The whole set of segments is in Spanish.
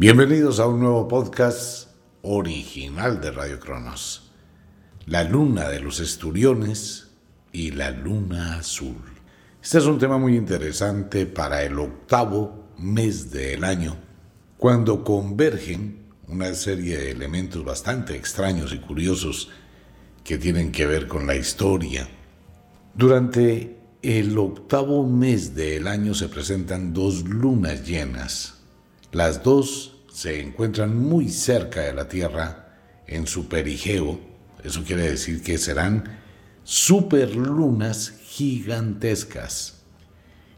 Bienvenidos a un nuevo podcast original de Radio Cronos. La luna de los esturiones y la luna azul. Este es un tema muy interesante para el octavo mes del año, cuando convergen una serie de elementos bastante extraños y curiosos que tienen que ver con la historia. Durante el octavo mes del año se presentan dos lunas llenas las dos se encuentran muy cerca de la Tierra en su perigeo. Eso quiere decir que serán superlunas gigantescas.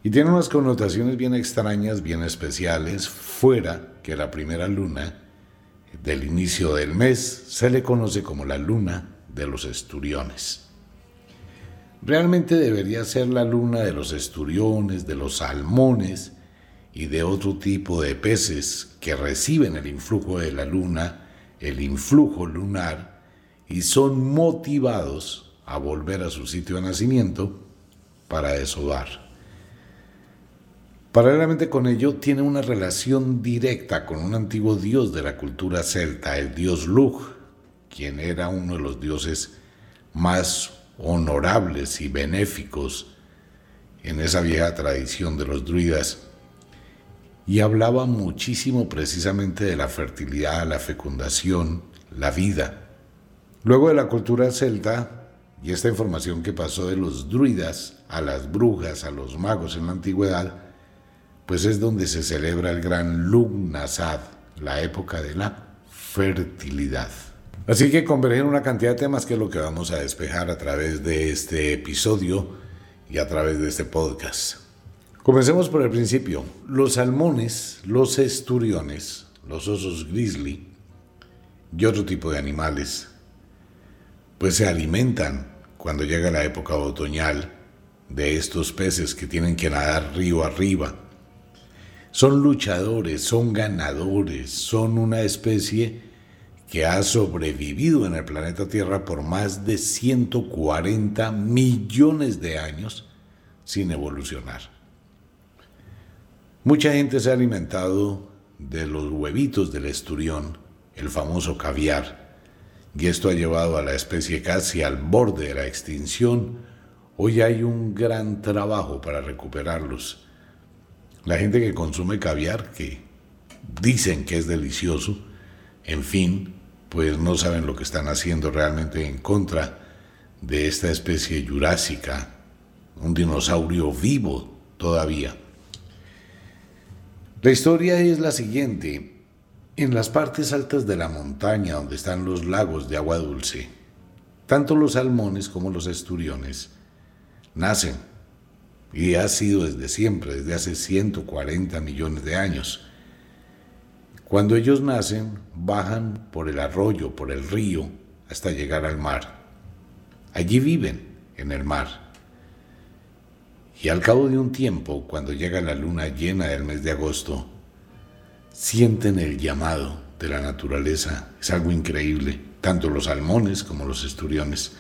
Y tienen unas connotaciones bien extrañas, bien especiales. Fuera que la primera luna del inicio del mes se le conoce como la luna de los esturiones. Realmente debería ser la luna de los esturiones, de los salmones, y de otro tipo de peces que reciben el influjo de la luna, el influjo lunar, y son motivados a volver a su sitio de nacimiento para desovar. Paralelamente con ello, tiene una relación directa con un antiguo dios de la cultura celta, el dios Lug, quien era uno de los dioses más honorables y benéficos en esa vieja tradición de los druidas y hablaba muchísimo precisamente de la fertilidad, la fecundación, la vida. Luego de la cultura celta y esta información que pasó de los druidas a las brujas, a los magos en la antigüedad, pues es donde se celebra el gran Lugnasad, la época de la fertilidad. Así que convergen una cantidad de temas que es lo que vamos a despejar a través de este episodio y a través de este podcast. Comencemos por el principio. Los salmones, los esturiones, los osos grizzly y otro tipo de animales, pues se alimentan cuando llega la época otoñal de estos peces que tienen que nadar río arriba. Son luchadores, son ganadores, son una especie que ha sobrevivido en el planeta Tierra por más de 140 millones de años sin evolucionar. Mucha gente se ha alimentado de los huevitos del esturión, el famoso caviar, y esto ha llevado a la especie casi al borde de la extinción. Hoy hay un gran trabajo para recuperarlos. La gente que consume caviar, que dicen que es delicioso, en fin, pues no saben lo que están haciendo realmente en contra de esta especie jurásica, un dinosaurio vivo todavía. La historia es la siguiente. En las partes altas de la montaña donde están los lagos de agua dulce, tanto los salmones como los esturiones nacen y ha sido desde siempre, desde hace 140 millones de años. Cuando ellos nacen, bajan por el arroyo, por el río, hasta llegar al mar. Allí viven, en el mar. Y al cabo de un tiempo, cuando llega la luna llena del mes de agosto, sienten el llamado de la naturaleza. Es algo increíble, tanto los salmones como los esturiones.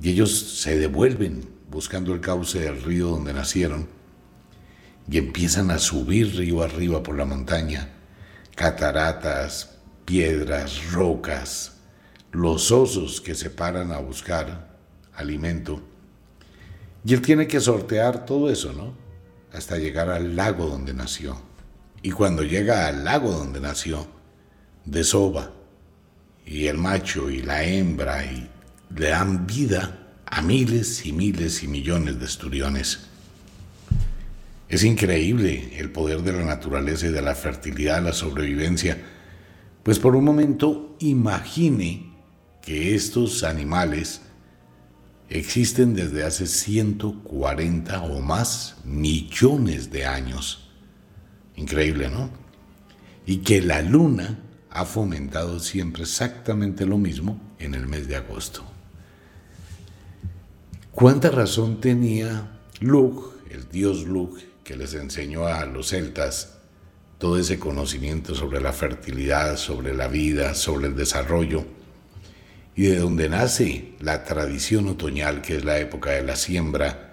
Y ellos se devuelven buscando el cauce del río donde nacieron y empiezan a subir río arriba por la montaña. Cataratas, piedras, rocas, los osos que se paran a buscar alimento y él tiene que sortear todo eso, ¿no? Hasta llegar al lago donde nació. Y cuando llega al lago donde nació, desova. Y el macho y la hembra le dan vida a miles y miles y millones de esturiones. Es increíble el poder de la naturaleza y de la fertilidad, la sobrevivencia. Pues por un momento imagine que estos animales existen desde hace 140 o más millones de años. Increíble, ¿no? Y que la luna ha fomentado siempre exactamente lo mismo en el mes de agosto. ¿Cuánta razón tenía Lug, el dios Lug, que les enseñó a los celtas todo ese conocimiento sobre la fertilidad, sobre la vida, sobre el desarrollo? Y de donde nace la tradición otoñal, que es la época de la siembra,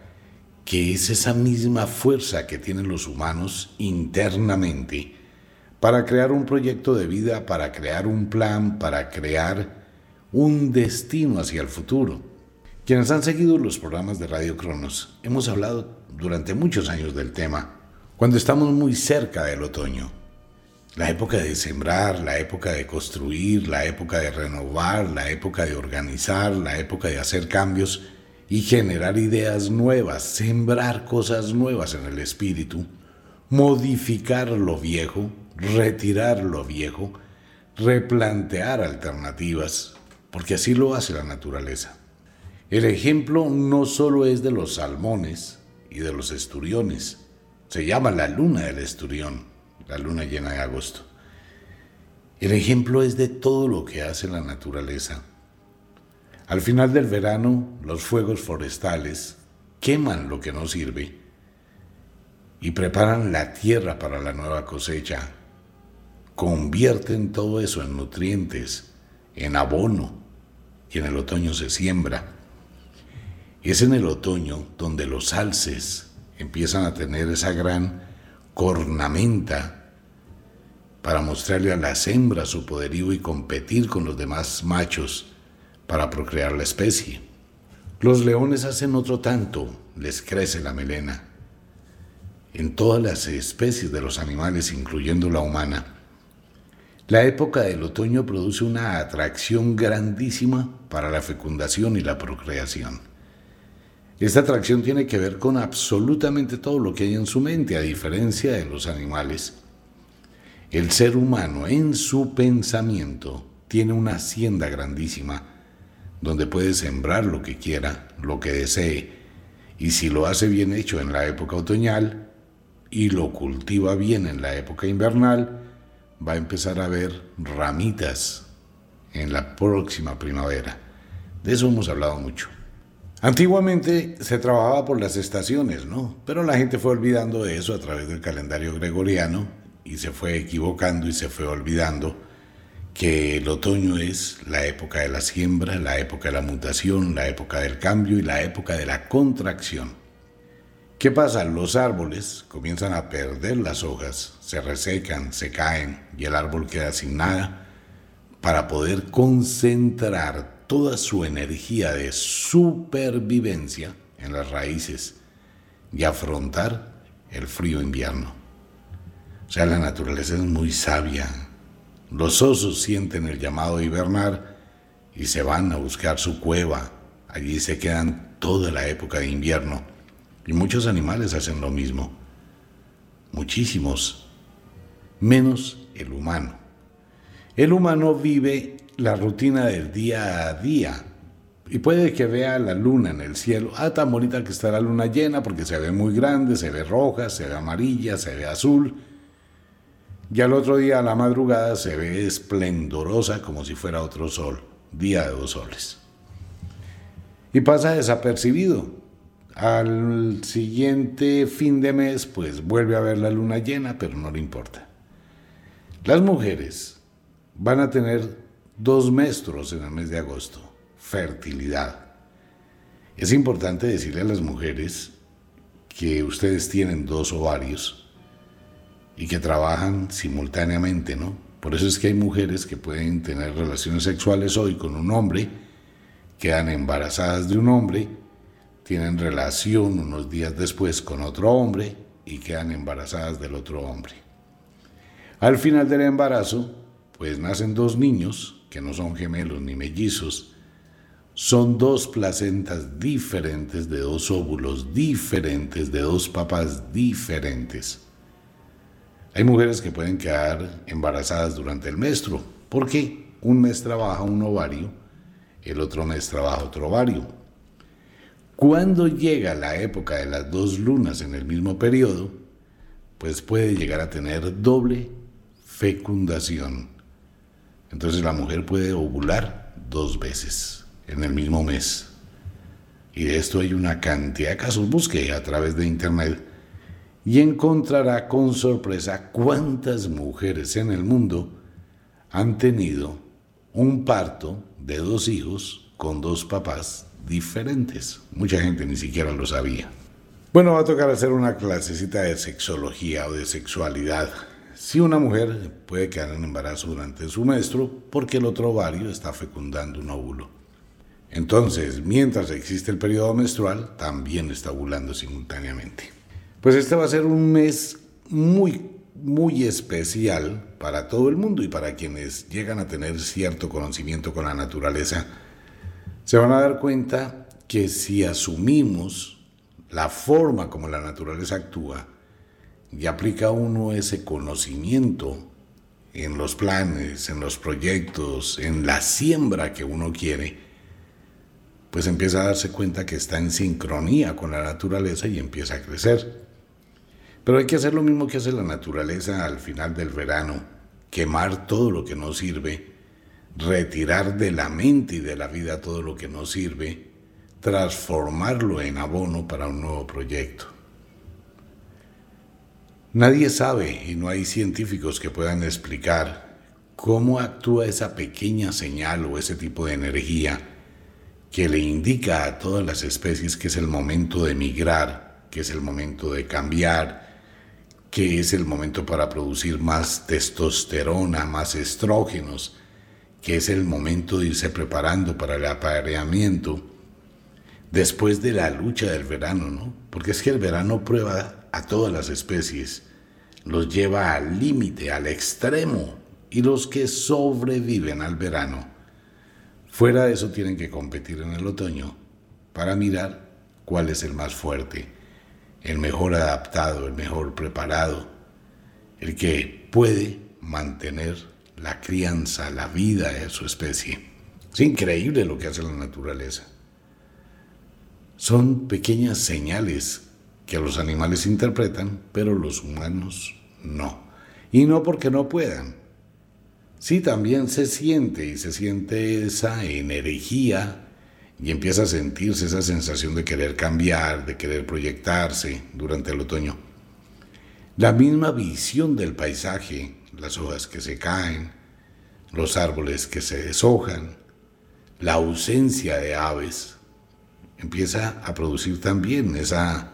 que es esa misma fuerza que tienen los humanos internamente para crear un proyecto de vida, para crear un plan, para crear un destino hacia el futuro. Quienes han seguido los programas de Radio Cronos, hemos hablado durante muchos años del tema, cuando estamos muy cerca del otoño. La época de sembrar, la época de construir, la época de renovar, la época de organizar, la época de hacer cambios y generar ideas nuevas, sembrar cosas nuevas en el espíritu, modificar lo viejo, retirar lo viejo, replantear alternativas, porque así lo hace la naturaleza. El ejemplo no solo es de los salmones y de los esturiones, se llama la luna del esturión, la luna llena de agosto. El ejemplo es de todo lo que hace la naturaleza. Al final del verano, los fuegos forestales queman lo que no sirve y preparan la tierra para la nueva cosecha. Convierten todo eso en nutrientes, en abono, y en el otoño se siembra. Es en el otoño donde los alces empiezan a tener esa gran cornamenta para mostrarle a las hembras su poderío y competir con los demás machos para procrear la especie. Los leones hacen otro tanto, les crece la melena. En todas las especies de los animales, incluyendo la humana, la época del otoño produce una atracción grandísima para la fecundación y la procreación. Esta atracción tiene que ver con absolutamente todo lo que hay en su mente, a diferencia de los animales. El ser humano en su pensamiento tiene una hacienda grandísima donde puede sembrar lo que quiera, lo que desee, y si lo hace bien hecho en la época otoñal y lo cultiva bien en la época invernal, va a empezar a ver ramitas en la próxima primavera. De eso hemos hablado mucho. Antiguamente se trabajaba por las estaciones, ¿no? Pero la gente fue olvidando de eso a través del calendario gregoriano y se fue equivocando y se fue olvidando que el otoño es la época de la siembra, la época de la mutación, la época del cambio y la época de la contracción. ¿Qué pasa? Los árboles comienzan a perder las hojas, se resecan, se caen y el árbol queda sin nada para poder concentrar toda su energía de supervivencia en las raíces y afrontar el frío invierno. O sea, la naturaleza es muy sabia. Los osos sienten el llamado de hibernar y se van a buscar su cueva. Allí se quedan toda la época de invierno y muchos animales hacen lo mismo. Muchísimos. Menos el humano. El humano vive la rutina del día a día. Y puede que vea la luna en el cielo. Ah, tan bonita que está la luna llena porque se ve muy grande, se ve roja, se ve amarilla, se ve azul. Y al otro día a la madrugada se ve esplendorosa como si fuera otro sol, día de dos soles. Y pasa desapercibido. Al siguiente fin de mes, pues vuelve a ver la luna llena, pero no le importa. Las mujeres van a tener dos menstruos en el mes de agosto, fertilidad. Es importante decirle a las mujeres que ustedes tienen dos ovarios y que trabajan simultáneamente, ¿no? Por eso es que hay mujeres que pueden tener relaciones sexuales hoy con un hombre, quedan embarazadas de un hombre tienen relación unos días después con otro hombre y quedan embarazadas del otro hombre. Al final del embarazo, pues nacen dos niños, que no son gemelos ni mellizos, son dos placentas diferentes de dos óvulos diferentes de dos papás diferentes. Hay mujeres que pueden quedar embarazadas durante el menstruo, porque un mes trabaja un ovario, el otro mes trabaja otro ovario. Cuando llega la época de las dos lunas en el mismo periodo, pues puede llegar a tener doble fecundación. Entonces la mujer puede ovular dos veces en el mismo mes. Y de esto hay una cantidad de casos. Busque a través de internet y encontrará con sorpresa cuántas mujeres en el mundo han tenido un parto de dos hijos con dos papás diferentes. Mucha gente ni siquiera lo sabía. Bueno, va a tocar hacer una clasecita de sexología o de sexualidad. si una mujer puede quedar en embarazo durante su menstruo porque el otro ovario está fecundando un óvulo. Entonces, mientras existe el periodo menstrual, también está ovulando simultáneamente. Pues este va a ser un mes muy, muy especial para todo el mundo y para quienes llegan a tener cierto conocimiento con la naturaleza. Se van a dar cuenta que si asumimos la forma como la naturaleza actúa y aplica uno ese conocimiento en los planes, en los proyectos, en la siembra que uno quiere, pues empieza a darse cuenta que está en sincronía con la naturaleza y empieza a crecer. Pero hay que hacer lo mismo que hace la naturaleza al final del verano, quemar todo lo que no sirve, retirar de la mente y de la vida todo lo que no sirve, transformarlo en abono para un nuevo proyecto. Nadie sabe y no hay científicos que puedan explicar cómo actúa esa pequeña señal o ese tipo de energía que le indica a todas las especies que es el momento de migrar, que es el momento de cambiar, que es el momento para producir más testosterona, más estrógenos, que es el momento de irse preparando para el apareamiento después de la lucha del verano, ¿no? Porque es que el verano prueba a todas las especies, los lleva al límite, al extremo, y los que sobreviven al verano, fuera de eso tienen que competir en el otoño para mirar cuál es el más fuerte, el mejor adaptado, el mejor preparado, el que puede mantener la crianza, la vida de su especie. Es increíble lo que hace la naturaleza. Son pequeñas señales que los animales interpretan, pero los humanos no. Y no porque no puedan. Sí, también se siente y se siente esa energía y empieza a sentirse esa sensación de querer cambiar, de querer proyectarse durante el otoño. La misma visión del paisaje, las hojas que se caen, los árboles que se deshojan, la ausencia de aves, empieza a producir también esa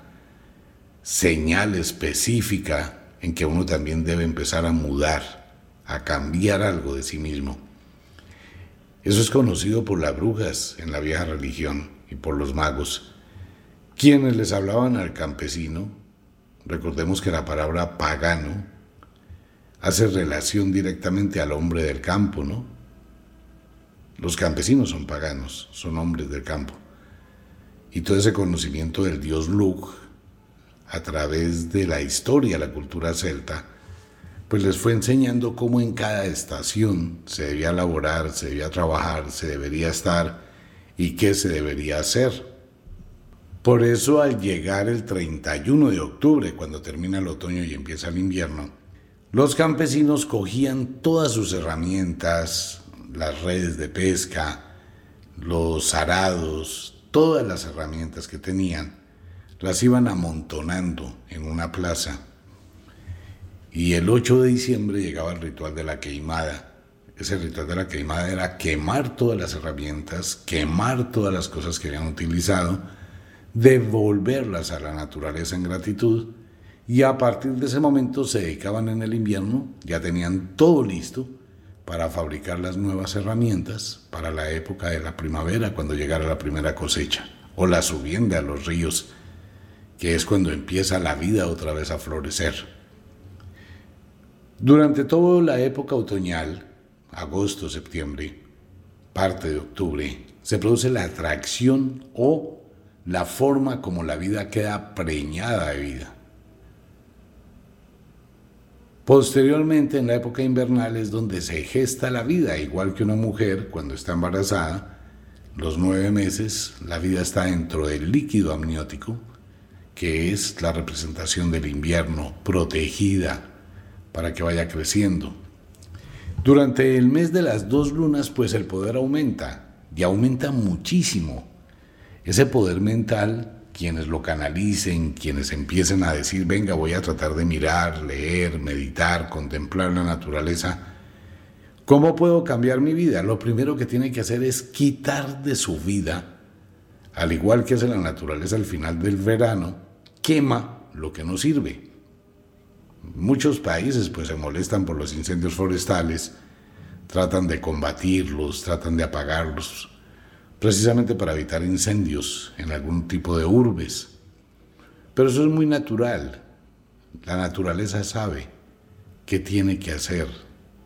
señal específica en que uno también debe empezar a mudar, a cambiar algo de sí mismo. Eso es conocido por las brujas en la vieja religión y por los magos, quienes les hablaban al campesino. Recordemos que la palabra pagano hace relación directamente al hombre del campo, ¿no? Los campesinos son paganos, son hombres del campo. Y todo ese conocimiento del dios Lug, a través de la historia, la cultura celta, pues les fue enseñando cómo en cada estación se debía laborar, se debía trabajar, se debería estar y qué se debería hacer. Por eso al llegar el 31 de octubre, cuando termina el otoño y empieza el invierno, los campesinos cogían todas sus herramientas, las redes de pesca, los arados, todas las herramientas que tenían, las iban amontonando en una plaza. Y el 8 de diciembre llegaba el ritual de la queimada. Ese ritual de la queimada era quemar todas las herramientas, quemar todas las cosas que habían utilizado, devolverlas a la naturaleza en gratitud y a partir de ese momento se dedicaban en el invierno, ya tenían todo listo para fabricar las nuevas herramientas para la época de la primavera, cuando llegara la primera cosecha, o la subienda a los ríos, que es cuando empieza la vida otra vez a florecer. Durante toda la época otoñal, agosto, septiembre, parte de octubre, se produce la atracción o la forma como la vida queda preñada de vida. Posteriormente, en la época invernal es donde se gesta la vida, igual que una mujer cuando está embarazada, los nueve meses, la vida está dentro del líquido amniótico, que es la representación del invierno, protegida para que vaya creciendo. Durante el mes de las dos lunas, pues el poder aumenta, y aumenta muchísimo. Ese poder mental quienes lo canalicen, quienes empiecen a decir, venga, voy a tratar de mirar, leer, meditar, contemplar la naturaleza, ¿cómo puedo cambiar mi vida? Lo primero que tiene que hacer es quitar de su vida, al igual que hace la naturaleza al final del verano, quema lo que no sirve. Muchos países pues se molestan por los incendios forestales, tratan de combatirlos, tratan de apagarlos, precisamente para evitar incendios en algún tipo de urbes. Pero eso es muy natural. La naturaleza sabe qué tiene que hacer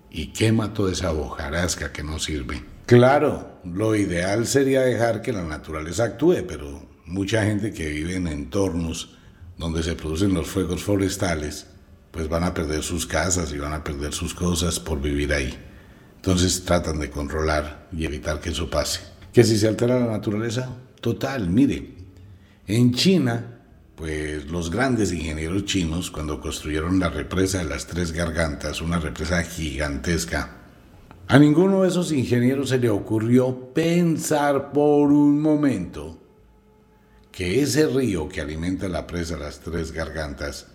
y quema toda esa hojarasca que no sirve. Claro, lo ideal sería dejar que la naturaleza actúe, pero mucha gente que vive en entornos donde se producen los fuegos forestales, pues van a perder sus casas y van a perder sus cosas por vivir ahí. Entonces tratan de controlar y evitar que eso pase. ¿Que si se altera la naturaleza? Total, mire, en China, pues los grandes ingenieros chinos, cuando construyeron la represa de las Tres Gargantas, una represa gigantesca, a ninguno de esos ingenieros se le ocurrió pensar por un momento que ese río que alimenta la presa de las Tres Gargantas,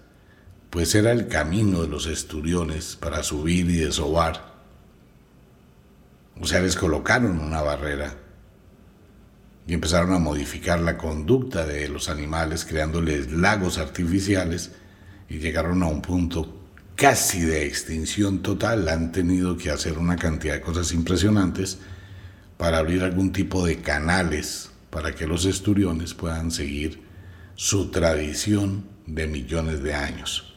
pues era el camino de los esturiones para subir y desovar. O sea, les colocaron una barrera y empezaron a modificar la conducta de los animales, creándoles lagos artificiales y llegaron a un punto casi de extinción total. Han tenido que hacer una cantidad de cosas impresionantes para abrir algún tipo de canales para que los esturiones puedan seguir su tradición de millones de años.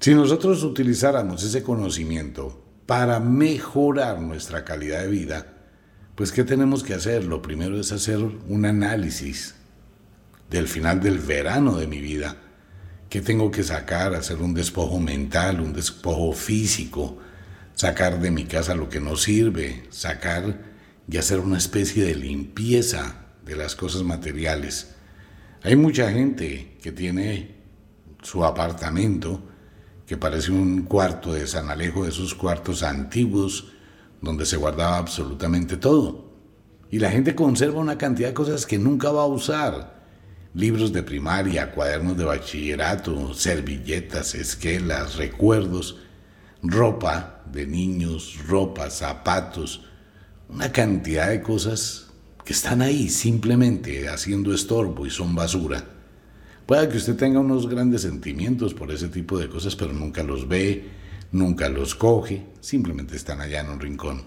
Si nosotros utilizáramos ese conocimiento para mejorar nuestra calidad de vida, pues ¿qué tenemos que hacer? Lo primero es hacer un análisis del final del verano de mi vida. ¿Qué tengo que sacar? Hacer un despojo mental, un despojo físico, sacar de mi casa lo que no sirve, sacar y hacer una especie de limpieza de las cosas materiales. Hay mucha gente que tiene su apartamento que parece un cuarto de San Alejo, de esos cuartos antiguos, donde se guardaba absolutamente todo. Y la gente conserva una cantidad de cosas que nunca va a usar. Libros de primaria, cuadernos de bachillerato, servilletas, esquelas, recuerdos, ropa de niños, ropa, zapatos, una cantidad de cosas que están ahí simplemente haciendo estorbo y son basura. Puede que usted tenga unos grandes sentimientos por ese tipo de cosas, pero nunca los ve, nunca los coge, simplemente están allá en un rincón.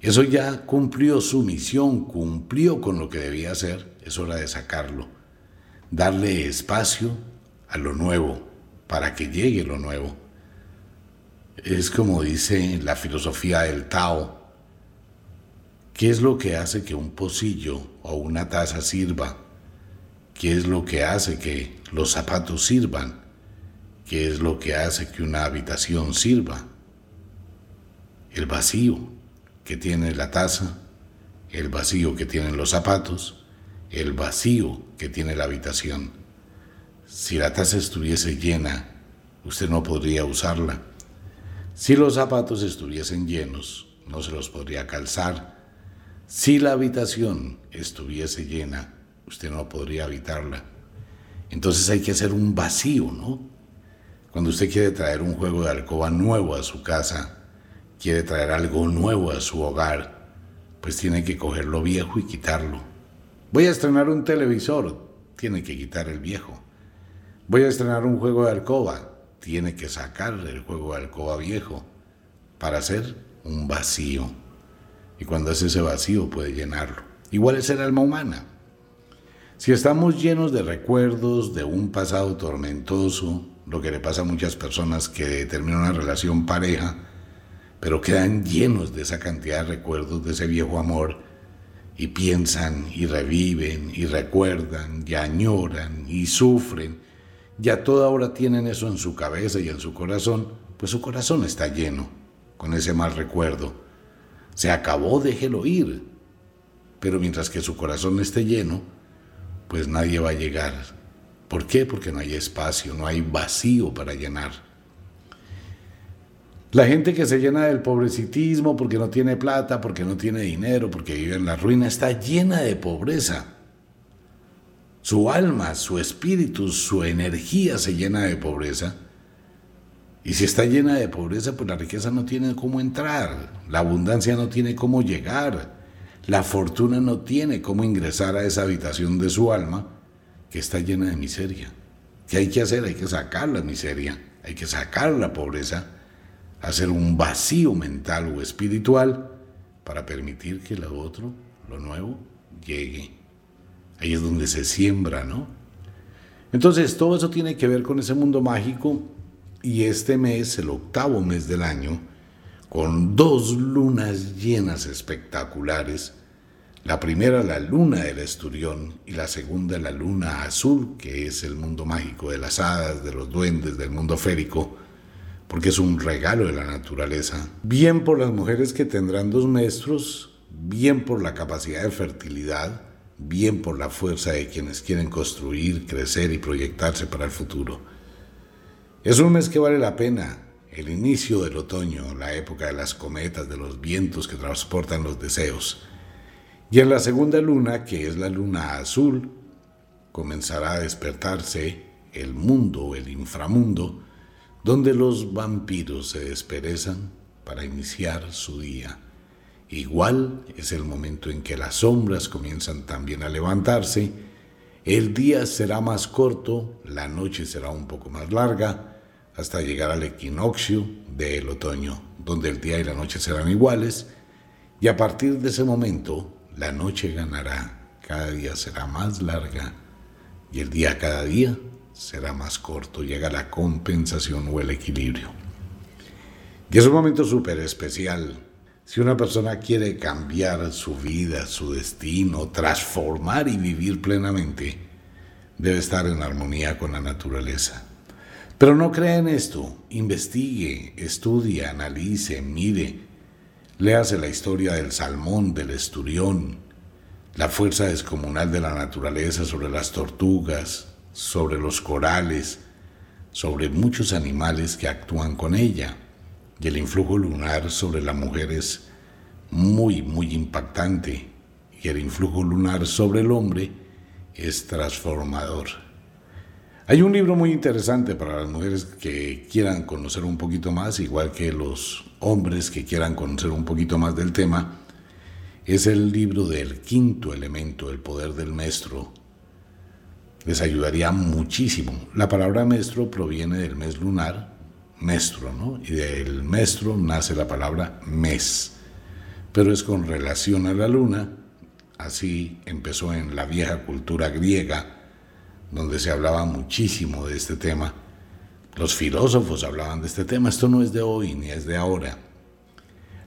Eso ya cumplió su misión, cumplió con lo que debía hacer, es hora de sacarlo, darle espacio a lo nuevo, para que llegue lo nuevo. Es como dice la filosofía del Tao, ¿qué es lo que hace que un pocillo o una taza sirva? ¿Qué es lo que hace que los zapatos sirvan? ¿Qué es lo que hace que una habitación sirva? El vacío que tiene la taza, el vacío que tienen los zapatos, el vacío que tiene la habitación. Si la taza estuviese llena, usted no podría usarla. Si los zapatos estuviesen llenos, no se los podría calzar. Si la habitación estuviese llena, usted no podría habitarla. Entonces hay que hacer un vacío, ¿no? Cuando usted quiere traer un juego de alcoba nuevo a su casa, quiere traer algo nuevo a su hogar, pues tiene que coger lo viejo y quitarlo. Voy a estrenar un televisor, tiene que quitar el viejo. Voy a estrenar un juego de alcoba, tiene que sacar el juego de alcoba viejo para hacer un vacío. Y cuando hace ese vacío puede llenarlo. Igual es el alma humana. Si estamos llenos de recuerdos de un pasado tormentoso, lo que le pasa a muchas personas que terminan una relación pareja, pero quedan llenos de esa cantidad de recuerdos de ese viejo amor y piensan y reviven y recuerdan y añoran y sufren. Ya toda hora tienen eso en su cabeza y en su corazón, pues su corazón está lleno con ese mal recuerdo. Se acabó, déjelo ir. Pero mientras que su corazón esté lleno, pues nadie va a llegar ¿Por qué? Porque no hay espacio, no hay vacío para llenar. La gente que se llena del pobrecitismo porque no tiene plata, porque no tiene dinero, porque vive en la ruina, está llena de pobreza. Su alma, su espíritu, su energía se llena de pobreza. Y si está llena de pobreza, pues la riqueza no tiene cómo entrar, la abundancia no tiene cómo llegar, la fortuna no tiene cómo ingresar a esa habitación de su alma que está llena de miseria. ¿Qué hay que hacer? Hay que sacar la miseria, hay que sacar la pobreza, hacer un vacío mental o espiritual para permitir que lo otro, lo nuevo, llegue. Ahí es donde se siembra, ¿no? Entonces, todo eso tiene que ver con ese mundo mágico y este mes, el octavo mes del año, con dos lunas llenas espectaculares, la primera la luna del esturión y la segunda la luna azul, que es el mundo mágico de las hadas, de los duendes, del mundo férico, porque es un regalo de la naturaleza. Bien por las mujeres que tendrán dos maestros, bien por la capacidad de fertilidad, bien por la fuerza de quienes quieren construir, crecer y proyectarse para el futuro. Es un mes que vale la pena, el inicio del otoño, la época de las cometas, de los vientos que transportan los deseos. Y en la segunda luna, que es la luna azul, comenzará a despertarse el mundo, el inframundo, donde los vampiros se desperezan para iniciar su día. Igual es el momento en que las sombras comienzan también a levantarse, el día será más corto, la noche será un poco más larga, hasta llegar al equinoccio del otoño, donde el día y la noche serán iguales, y a partir de ese momento la noche ganará, cada día será más larga y el día cada día será más corto, llega la compensación o el equilibrio. Y es un momento súper especial. Si una persona quiere cambiar su vida, su destino, transformar y vivir plenamente, debe estar en armonía con la naturaleza. Pero no crea en esto, investigue, estudie, analice, mire, Léase la historia del salmón, del esturión, la fuerza descomunal de la naturaleza sobre las tortugas, sobre los corales, sobre muchos animales que actúan con ella. Y el influjo lunar sobre la mujer es muy, muy impactante. Y el influjo lunar sobre el hombre es transformador. Hay un libro muy interesante para las mujeres que quieran conocer un poquito más, igual que los hombres que quieran conocer un poquito más del tema. Es el libro del quinto elemento, el poder del maestro. Les ayudaría muchísimo. La palabra maestro proviene del mes lunar, maestro, ¿no? Y del maestro nace la palabra mes. Pero es con relación a la luna, así empezó en la vieja cultura griega, donde se hablaba muchísimo de este tema. Los filósofos hablaban de este tema. Esto no es de hoy ni es de ahora.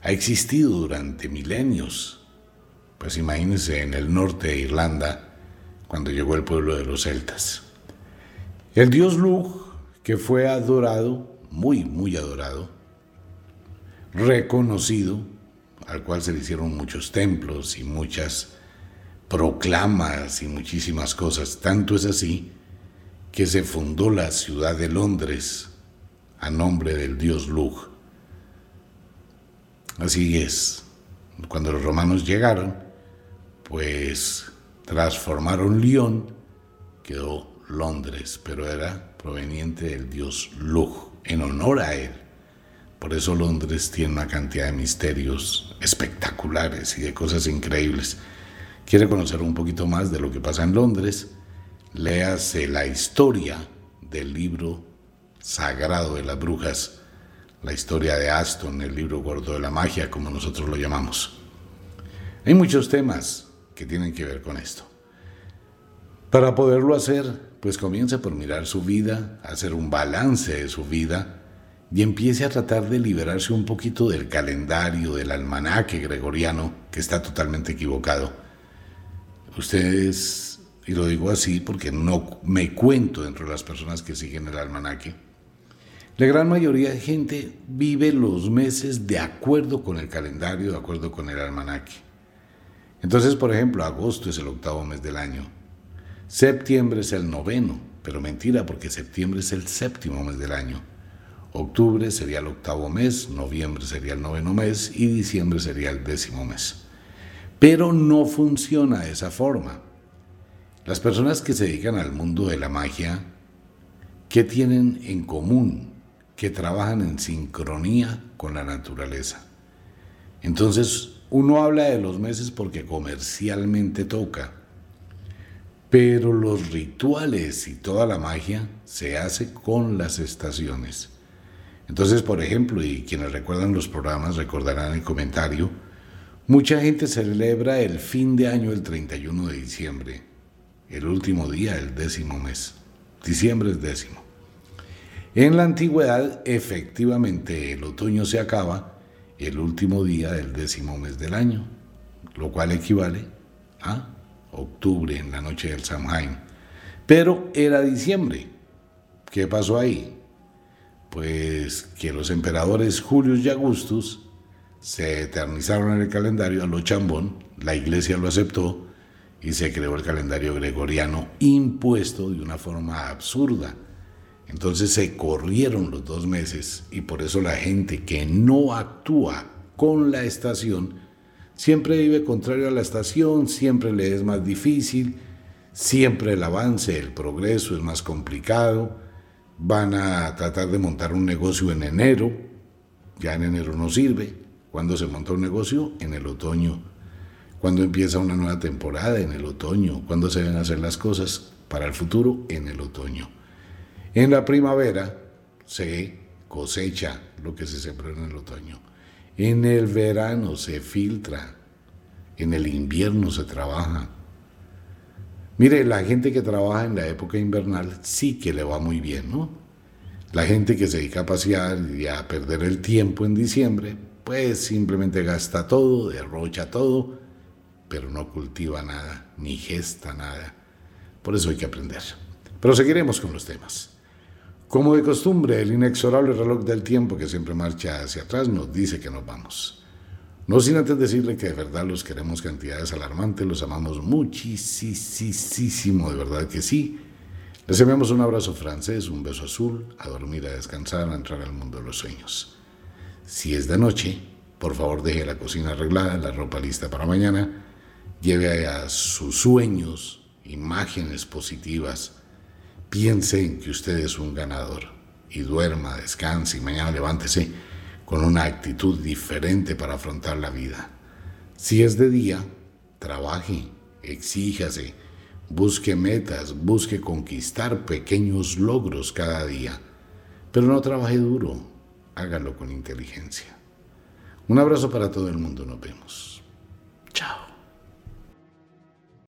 Ha existido durante milenios. Pues imagínense en el norte de Irlanda, cuando llegó el pueblo de los celtas. El dios Lug, que fue adorado, muy, muy adorado, reconocido, al cual se le hicieron muchos templos y muchas proclamas y muchísimas cosas. Tanto es así que se fundó la ciudad de Londres a nombre del dios Lug. Así es, cuando los romanos llegaron, pues transformaron Lyon, quedó Londres, pero era proveniente del dios Lug, en honor a él. Por eso Londres tiene una cantidad de misterios espectaculares y de cosas increíbles quiere conocer un poquito más de lo que pasa en Londres, léase la historia del libro sagrado de las brujas, la historia de Aston, el libro gordo de la magia, como nosotros lo llamamos. Hay muchos temas que tienen que ver con esto. Para poderlo hacer, pues comience por mirar su vida, hacer un balance de su vida y empiece a tratar de liberarse un poquito del calendario, del almanaque gregoriano, que está totalmente equivocado Ustedes, y lo digo así porque no me cuento dentro de las personas que siguen el almanaque, la gran mayoría de gente vive los meses de acuerdo con el calendario, de acuerdo con el almanaque. Entonces, por ejemplo, agosto es el octavo mes del año, septiembre es el noveno, pero mentira porque septiembre es el séptimo mes del año. Octubre sería el octavo mes, noviembre sería el noveno mes y diciembre sería el décimo mes. Pero no funciona de esa forma. Las personas que se dedican al mundo de la magia, ¿qué tienen en común? Que trabajan en sincronía con la naturaleza. Entonces, uno habla de los meses porque comercialmente toca, Pero los rituales y toda la magia se hace con las estaciones. Entonces, por ejemplo, y quienes recuerdan los programas recordarán el comentario, mucha gente celebra el fin de año el 31 de diciembre, el último día del décimo mes. Diciembre es décimo. En la antigüedad, efectivamente, el otoño se acaba el último día del décimo mes del año, lo cual equivale a octubre, en la noche del Samhain. Pero era diciembre. ¿Qué pasó ahí? Pues que los emperadores Julius y Augustus se eternizaron en el calendario a lo chambón, la iglesia lo aceptó y se creó el calendario gregoriano impuesto de una forma absurda. Entonces se corrieron los dos meses y por eso la gente que no actúa con la estación siempre vive contrario a la estación, siempre le es más difícil, siempre el avance, el progreso es más complicado, van a tratar de montar un negocio en enero, ya en enero no sirve, cuando se monta un negocio en el otoño, cuando empieza una nueva temporada en el otoño, cuando se deben hacer las cosas para el futuro en el otoño. En la primavera se cosecha lo que se sembró en el otoño. En el verano se filtra, en el invierno se trabaja. Mire, la gente que trabaja en la época invernal sí que le va muy bien, ¿no? La gente que se dedica a pasear y a perder el tiempo en diciembre, pues simplemente gasta todo, derrocha todo, pero no cultiva nada, ni gesta nada. Por eso hay que aprender. Pero seguiremos con los temas. Como de costumbre, el inexorable reloj del tiempo que siempre marcha hacia atrás nos dice que nos vamos. No sin antes decirle que de verdad los queremos cantidades alarmantes, los amamos muchísimo, de verdad que sí. Les enviamos un abrazo francés, un beso azul, a dormir, a descansar, a entrar al mundo de los sueños. Si es de noche, por favor deje la cocina arreglada, la ropa lista para mañana, lleve a sus sueños imágenes positivas, piense en que usted es un ganador y duerma, descanse y mañana levántese con una actitud diferente para afrontar la vida. Si es de día, trabaje, exíjase, busque metas, busque conquistar pequeños logros cada día, pero no trabaje duro, hágalo con inteligencia. Un abrazo para todo el mundo, nos vemos. Chao.